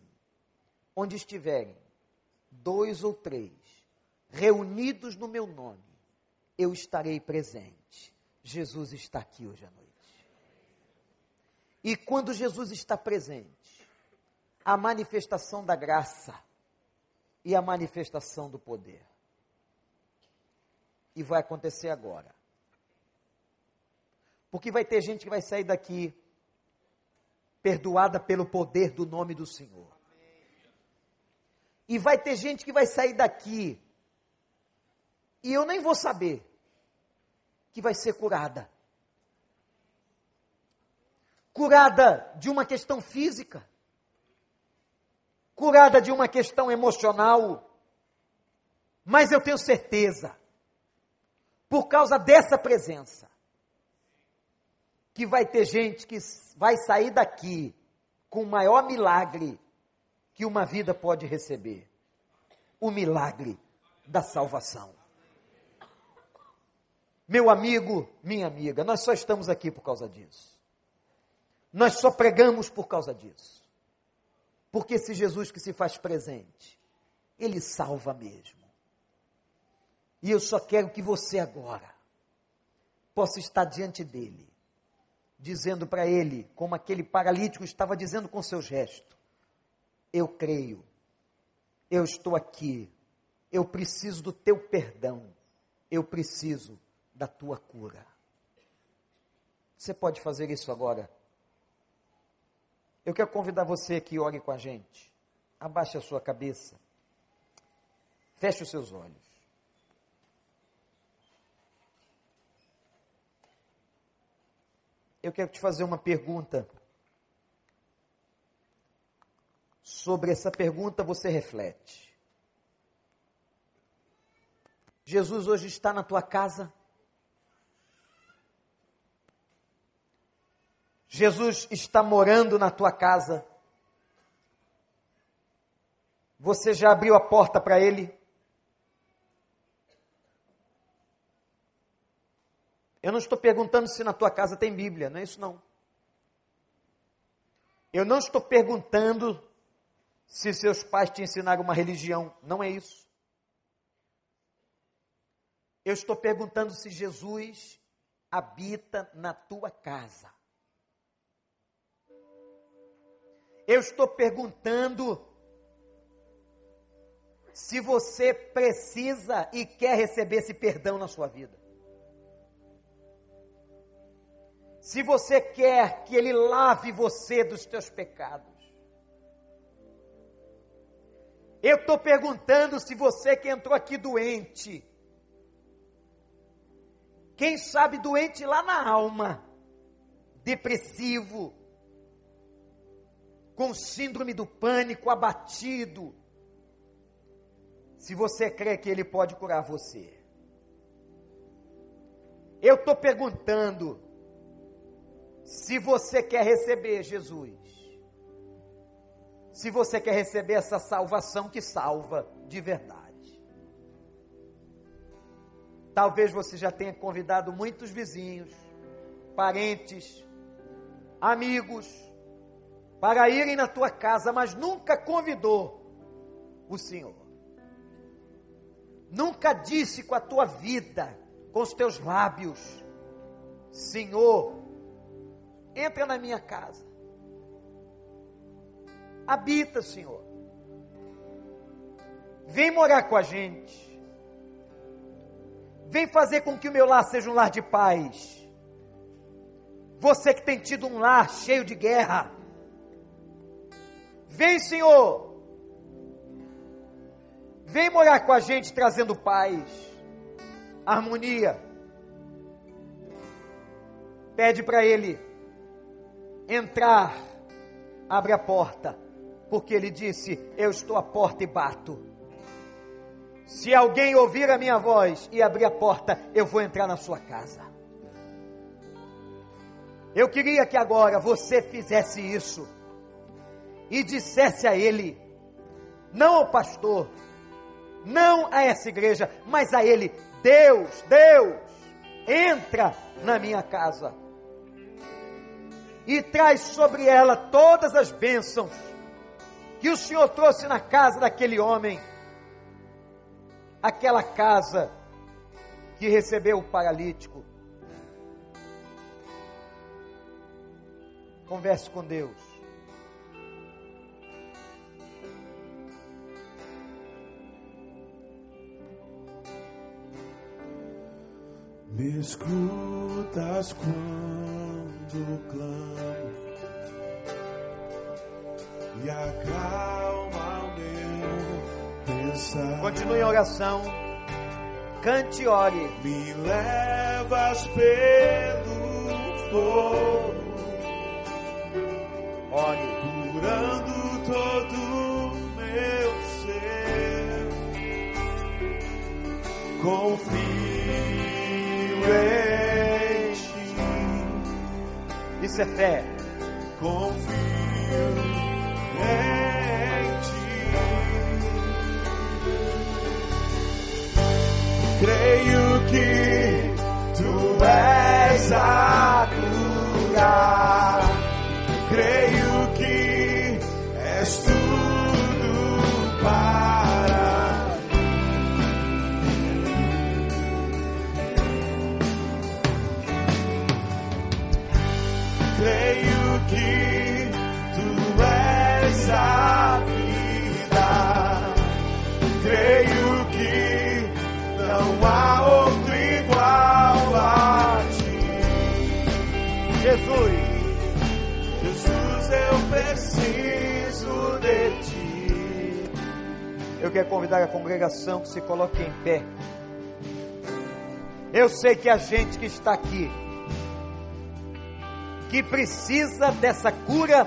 onde estiverem dois ou três reunidos no meu nome, eu estarei presente. Jesus está aqui hoje à noite. E quando Jesus está presente, a manifestação da graça e a manifestação do poder. E vai acontecer agora. Porque vai ter gente que vai sair daqui perdoada pelo poder do nome do Senhor. E vai ter gente que vai sair daqui e eu nem vou saber que vai ser curada. Curada de uma questão física, curada de uma questão emocional, Mas eu tenho certeza, por causa dessa presença, que vai ter gente que vai sair daqui com o maior milagre que uma vida pode receber o milagre da salvação. Meu amigo, minha amiga, nós só estamos aqui por causa disso. Nós só pregamos por causa disso. Porque esse Jesus que se faz presente, ele salva mesmo. E eu só quero que você agora possa estar diante dele, dizendo para ele, como aquele paralítico estava dizendo com seu gesto: Eu creio, eu estou aqui, eu preciso do teu perdão, eu preciso da tua cura. Você pode fazer isso agora? Eu quero convidar você que ore com a gente. Abaixe a sua cabeça. Feche os seus olhos. Eu quero te fazer uma pergunta. Sobre essa pergunta você reflete. Jesus hoje está na tua casa? Jesus está morando na tua casa? Você já abriu a porta para Ele? Eu não estou perguntando se na tua casa tem Bíblia, não é isso não. Eu não estou perguntando se seus pais te ensinaram uma religião, não é isso. Eu estou perguntando se Jesus habita na tua casa. Eu estou perguntando se você precisa e quer receber esse perdão na sua vida. Se você quer que Ele lave você dos teus pecados. Eu estou perguntando se você que entrou aqui doente, quem sabe doente lá na alma, depressivo, com síndrome do pânico, abatido, se você crê que Ele pode curar você. Eu estou perguntando se você quer receber Jesus, se você quer receber essa salvação que salva de verdade. Talvez você já tenha convidado muitos vizinhos, parentes, amigos, para irem na tua casa, mas nunca convidou o Senhor. Nunca disse com a tua vida, com os teus lábios: Senhor, entra na minha casa. Habita, Senhor. Vem morar com a gente. Vem fazer com que o meu lar seja um lar de paz. Você que tem tido um lar cheio de guerra. Vem, Senhor. Vem morar com a gente trazendo paz, harmonia. Pede para Ele entrar, abre a porta, porque ele disse: Eu estou à porta e bato. Se alguém ouvir a minha voz e abrir a porta, eu vou entrar na sua casa. Eu queria que agora você fizesse isso e dissesse a ele, não ao pastor, não a essa igreja, mas a ele: Deus, Deus, entra na minha casa e traz sobre ela todas as bênçãos que o Senhor trouxe na casa daquele homem, aquela casa que recebeu o paralítico. Converse com Deus. Me escutas quando Santo clamo e acalma o meu pensar. Continue em oração. Cante e ore. Me levas pelo fogo. Ore. Curando todo meu ser. Confio em Isso é fé. confio em ti. Creio que tu és a cura. Creio quero convidar a congregação que se coloque em pé. Eu sei que a gente que está aqui, que precisa dessa cura,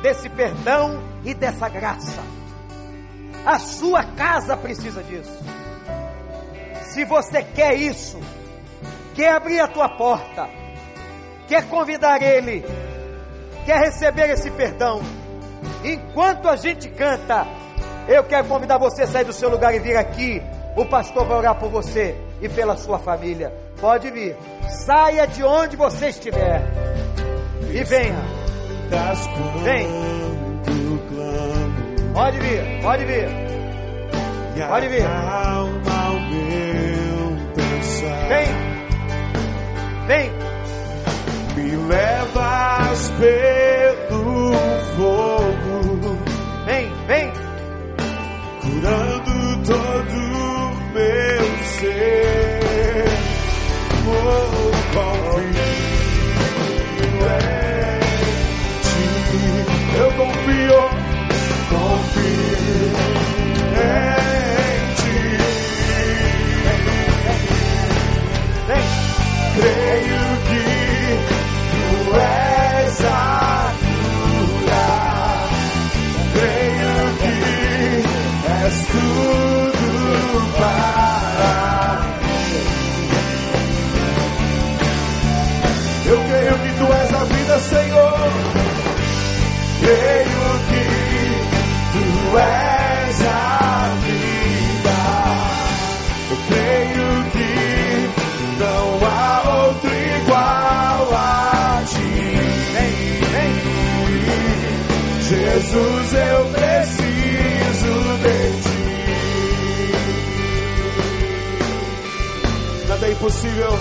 desse perdão e dessa graça. A sua casa precisa disso. Se você quer isso, quer abrir a tua porta, quer convidar ele, quer receber esse perdão, enquanto a gente canta, eu quero convidar você a sair do seu lugar e vir aqui. O pastor vai orar por você e pela sua família. Pode vir. Saia de onde você estiver e venha. Vem. Pode vir, pode vir. Pode vir. Vem. Vem. Me levas pelo fogo, curando todo meu Jesus, eu preciso de ti. Nada é impossível.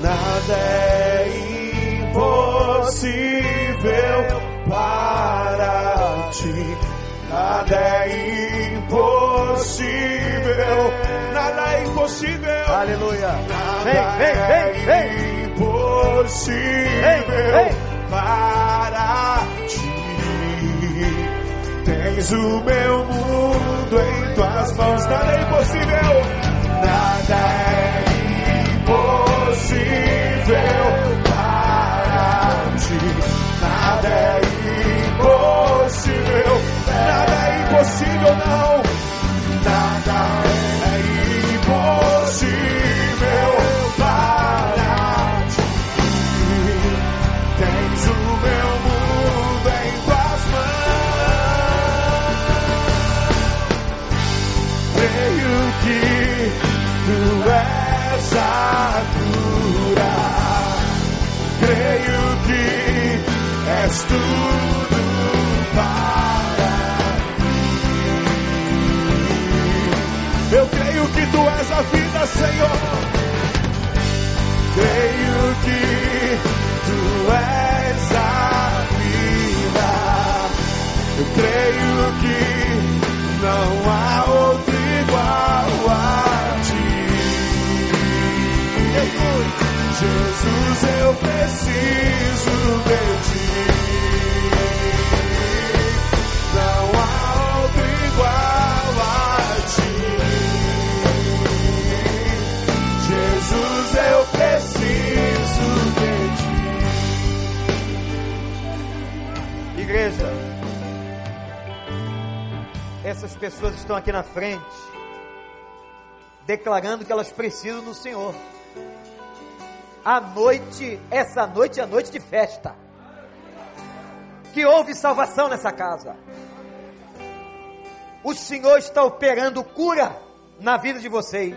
Nada é impossível para ti. Nada é impossível. Nada é impossível. Aleluia. Vem, vem, vem, vem. É impossível Vem, vem. para ti. Tens o meu mundo em tuas mãos. Nada é impossível. Nada é impossível estão aqui na frente, declarando que elas precisam do Senhor. a noite, essa noite é a noite de festa. Que houve salvação nessa casa. O Senhor está operando cura na vida de vocês.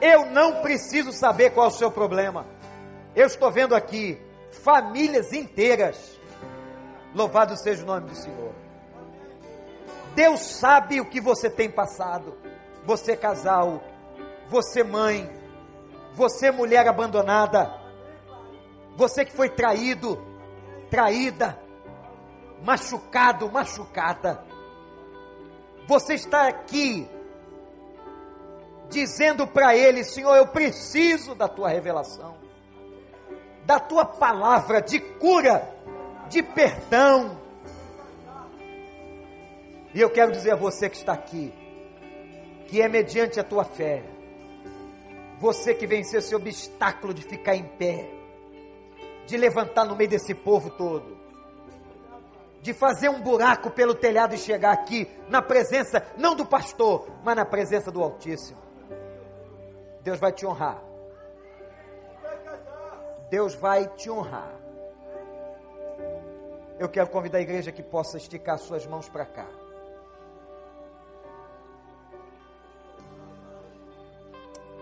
Eu não preciso saber qual é o seu problema. Eu estou vendo aqui famílias inteiras. Louvado seja o nome do Senhor. Deus sabe o que você tem passado. Você casal, você mãe, você mulher abandonada, você que foi traído, traída, machucado, machucada. Você está aqui dizendo para ele, Senhor, eu preciso da tua revelação, da tua palavra de cura, de perdão. E eu quero dizer a você que está aqui, que é mediante a tua fé, você que venceu esse obstáculo de ficar em pé, de levantar no meio desse povo todo, de fazer um buraco pelo telhado e chegar aqui na presença, não do pastor, mas na presença do Altíssimo. Deus vai te honrar. Deus vai te honrar. Eu quero convidar a igreja que possa esticar suas mãos para cá.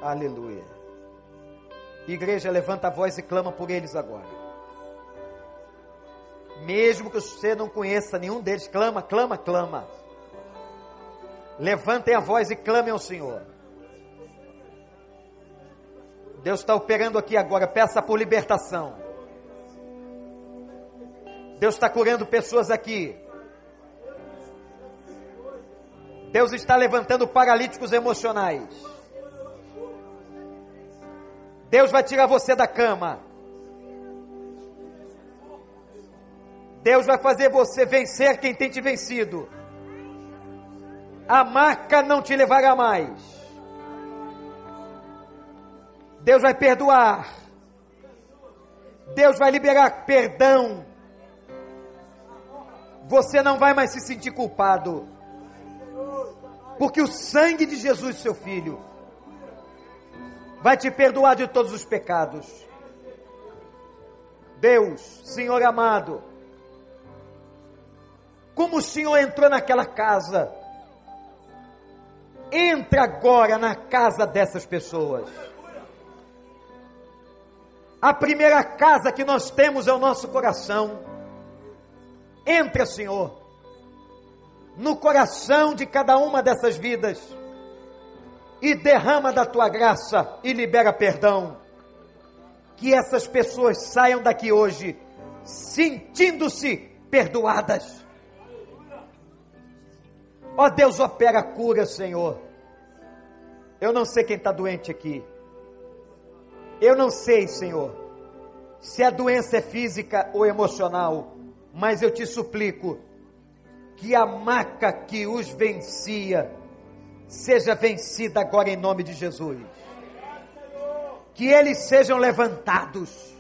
Aleluia. Igreja, levanta a voz e clama por eles agora. Mesmo que você não conheça nenhum deles, clama, clama, clama. Levantem a voz e clamem ao Senhor. Deus está operando aqui agora, peça por libertação. Deus está curando pessoas aqui. Deus está levantando paralíticos emocionais. Deus vai tirar você da cama. Deus vai fazer você vencer quem tem te vencido. A marca não te levará mais. Deus vai perdoar. Deus vai liberar perdão. Você não vai mais se sentir culpado. Porque o sangue de Jesus, seu filho, vai te perdoar de todos os pecados. Deus, Senhor amado, como o Senhor entrou naquela casa, entre agora na casa dessas pessoas. A primeira casa que nós temos é o nosso coração. Entra, Senhor, no coração de cada uma dessas vidas e derrama da tua graça e libera perdão. Que essas pessoas saiam daqui hoje sentindo-se perdoadas Ó oh, Deus, opera cura, Senhor. Eu não sei quem está doente aqui. Eu não sei, Senhor, se a doença é física ou emocional, mas eu te suplico que a maca que os vencia seja vencida agora em nome de Jesus. Que eles sejam levantados,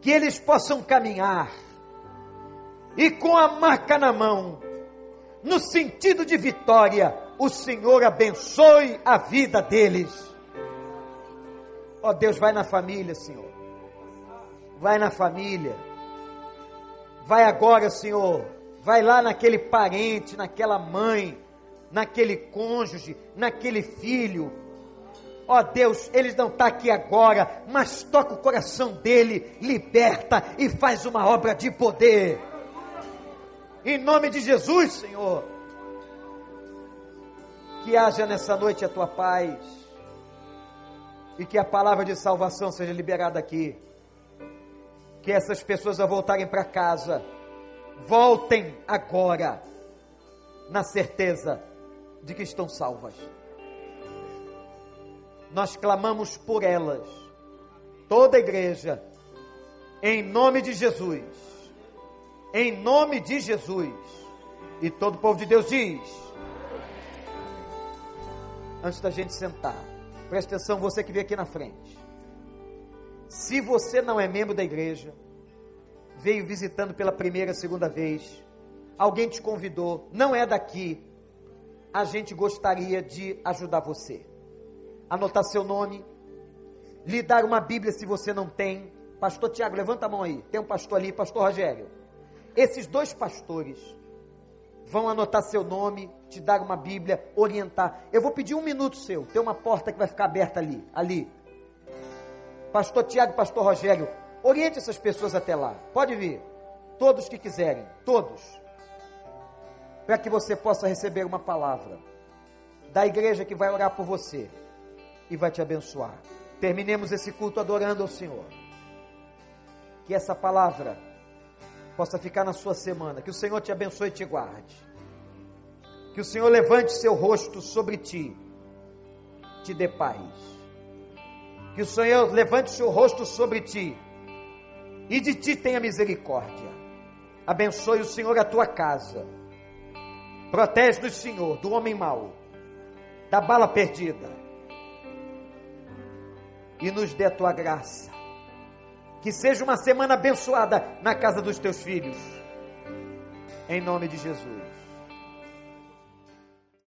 que eles possam caminhar e com a maca na mão no sentido de vitória, o Senhor abençoe a vida deles. Ó oh, Deus, vai na família, Senhor. Vai na família. Vai agora, Senhor. Vai lá naquele parente, naquela mãe, naquele cônjuge, naquele filho. Ó oh, Deus, ele não está aqui agora, mas toca o coração dele, liberta e faz uma obra de poder. Em nome de Jesus, Senhor. Que haja nessa noite a tua paz. E que a palavra de salvação seja liberada aqui. Que essas pessoas ao voltarem para casa, voltem agora, na certeza de que estão salvas. Nós clamamos por elas, toda a igreja, em nome de Jesus em nome de Jesus. E todo o povo de Deus diz: Antes da gente sentar, preste atenção, você que veio aqui na frente. Se você não é membro da igreja, veio visitando pela primeira, segunda vez, alguém te convidou, não é daqui, a gente gostaria de ajudar você. Anotar seu nome, lhe dar uma Bíblia se você não tem. Pastor Tiago, levanta a mão aí. Tem um pastor ali, pastor Rogério. Esses dois pastores vão anotar seu nome, te dar uma Bíblia, orientar. Eu vou pedir um minuto seu. Tem uma porta que vai ficar aberta ali, ali. Pastor Tiago, pastor Rogério, oriente essas pessoas até lá. Pode vir. Todos que quiserem, todos. Para que você possa receber uma palavra da igreja que vai orar por você e vai te abençoar. Terminemos esse culto adorando ao Senhor. Que essa palavra possa ficar na sua semana. Que o Senhor te abençoe e te guarde. Que o Senhor levante seu rosto sobre ti, te dê paz. Que o Senhor levante seu rosto sobre ti e de ti tenha misericórdia. Abençoe o Senhor a tua casa. Protege-nos, Senhor, do homem mau, da bala perdida. E nos dê a tua graça. Que seja uma semana abençoada na casa dos teus filhos. Em nome de Jesus.